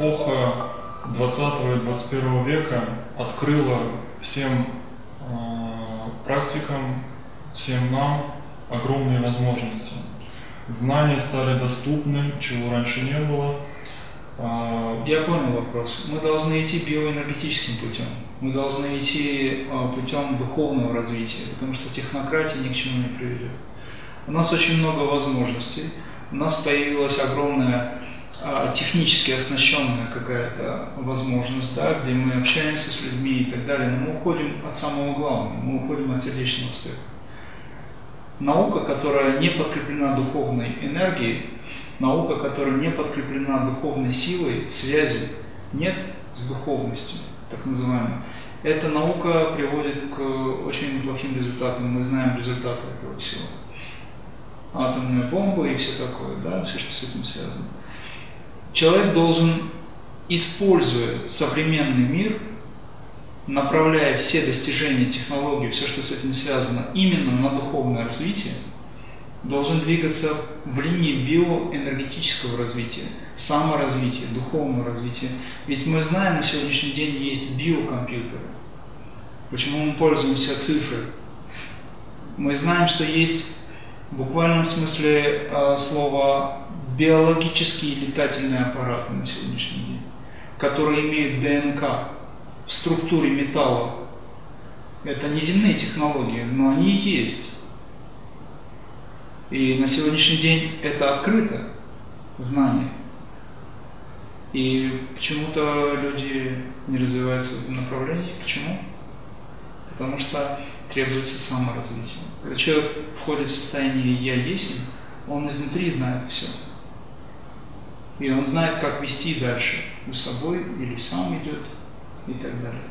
эпоха 20 и 21 века открыла всем э, практикам, всем нам огромные возможности. Знания стали доступны, чего раньше не было. А, Я понял вопрос. Мы должны идти биоэнергетическим путем. Мы должны идти а, путем духовного развития, потому что технократия ни к чему не приведет. У нас очень много возможностей. У нас появилась огромная а, технически оснащенная какая-то возможность, да, где мы общаемся с людьми и так далее, но мы уходим от самого главного, мы уходим от сердечного аспекта. Наука, которая не подкреплена духовной энергией, наука, которая не подкреплена духовной силой, связи нет с духовностью, так называемой, эта наука приводит к очень неплохим результатам. Мы знаем результаты этого всего. Атомная бомба и все такое, да, все, что с этим связано. Человек должен, используя современный мир, направляя все достижения технологий, все, что с этим связано, именно на духовное развитие, должен двигаться в линии биоэнергетического развития, саморазвития, духовного развития. Ведь мы знаем, на сегодняшний день есть биокомпьютеры. Почему мы пользуемся цифрой? Мы знаем, что есть в буквальном смысле э, слова биологические летательные аппараты на сегодняшний день, которые имеют ДНК в структуре металла. Это не земные технологии, но они есть. И на сегодняшний день это открыто знание. И почему-то люди не развиваются в этом направлении. Почему? Потому что требуется саморазвитие. Когда человек входит в состояние «я есть», он изнутри знает все. И он знает, как вести дальше за собой или сам идет и так далее.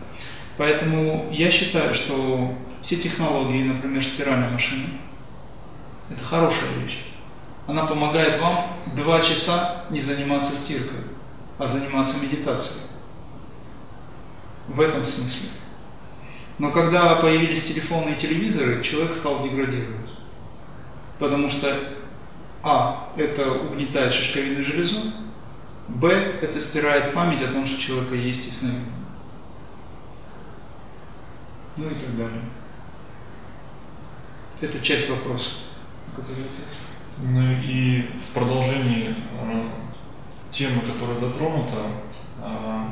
Поэтому я считаю, что все технологии, например, стиральная машина, это хорошая вещь. Она помогает вам два часа не заниматься стиркой, а заниматься медитацией. В этом смысле. Но когда появились телефоны и телевизоры, человек стал деградировать. Потому что а. Это угнетает шишковидную железу. Б. Это стирает память о том, что человека есть и сны. Ну и так далее. Это часть вопроса, который Ну и в продолжении э, темы, которая затронута, э,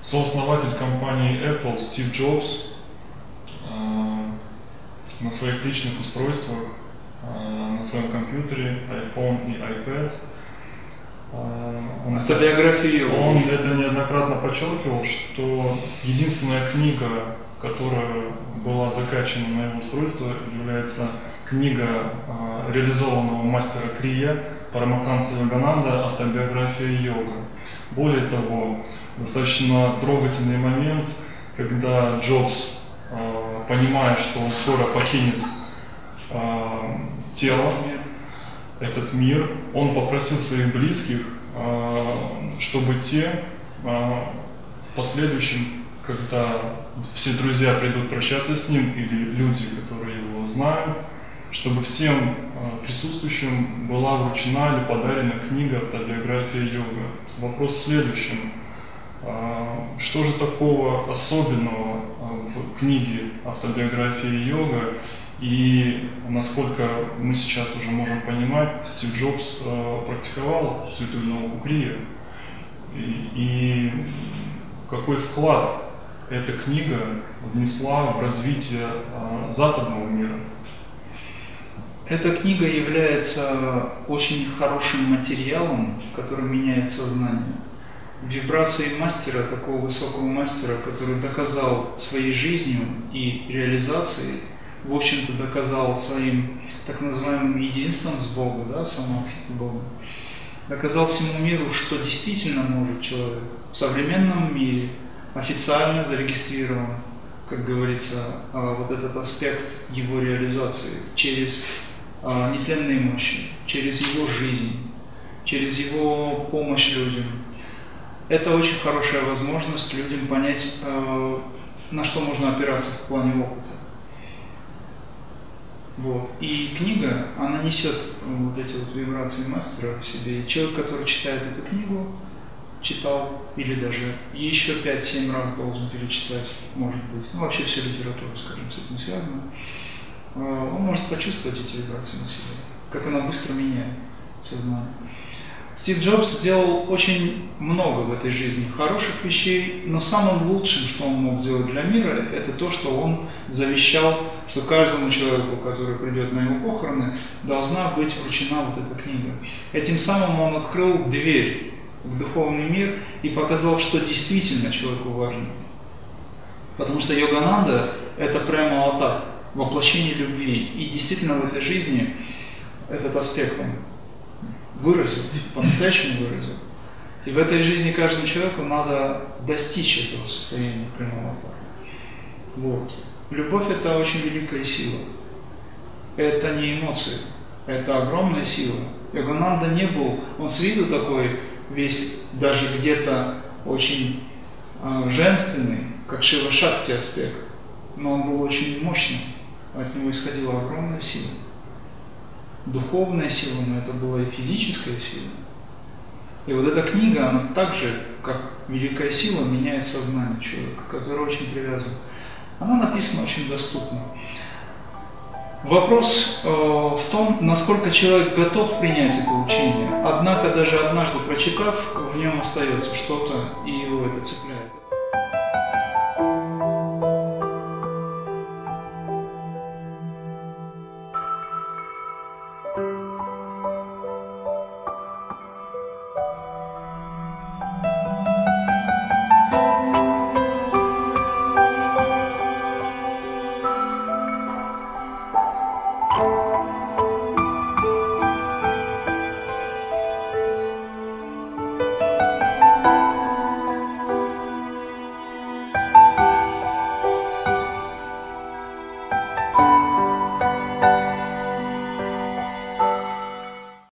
сооснователь компании Apple Стив Джобс э, на своих личных устройствах на своем компьютере, iPhone и iPad. Э, он, Автобиография Он это неоднократно подчеркивал, что единственная книга, которая была закачана на его устройство, является книга э, реализованного мастера Крия Парамаханса Йогананда «Автобиография йога». Более того, достаточно трогательный момент, когда Джобс, понимая, что он скоро покинет тело, этот мир, он попросил своих близких, а, чтобы те а, в последующем, когда все друзья придут прощаться с ним или люди, которые его знают, чтобы всем а, присутствующим была вручена или подарена книга «Автобиография йога». Вопрос в следующем. Что же такого особенного в книге «Автобиография йога» И насколько мы сейчас уже можем понимать, Стив Джобс э, практиковал святую науку Крия. И, и какой вклад эта книга внесла в развитие э, западного мира? Эта книга является очень хорошим материалом, который меняет сознание. Вибрации мастера, такого высокого мастера, который доказал своей жизнью и реализацией в общем-то, доказал своим так называемым единством с Богом, да, самадхи Богом, доказал всему миру, что действительно может человек в современном мире официально зарегистрирован, как говорится, а, вот этот аспект его реализации через а, нетленные мощи, через его жизнь, через его помощь людям. Это очень хорошая возможность людям понять, а, на что можно опираться в плане опыта. Вот. И книга, она несет вот эти вот вибрации мастера в себе. И человек, который читает эту книгу, читал, или даже еще 5-7 раз должен перечитать, может быть. Ну, вообще всю литературу, скажем, с этим связано. Э, он может почувствовать эти вибрации на себе, как она быстро меняет сознание. Стив Джобс сделал очень много в этой жизни хороших вещей, но самым лучшим, что он мог сделать для мира, это то, что он завещал, что каждому человеку, который придет на его похороны, должна быть вручена вот эта книга. Этим самым он открыл дверь в духовный мир и показал, что действительно человеку важно. Потому что Йогананда – это прямо аватар, воплощение любви. И действительно в этой жизни этот аспект он выразил, по-настоящему выразил. И в этой жизни каждому человеку надо достичь этого состояния прямого Вот. Любовь это очень великая сила. Это не эмоции, это огромная сила. Йогананда не был, он с виду такой весь, даже где-то очень э, женственный, как Шива Шакти аспект, но он был очень мощным, от него исходила огромная сила духовная сила, но это была и физическая сила. И вот эта книга, она также, как великая сила, меняет сознание человека, который очень привязан. Она написана очень доступно. Вопрос э, в том, насколько человек готов принять это учение. Однако даже однажды прочитав, в нем остается что-то, и его это цепляет.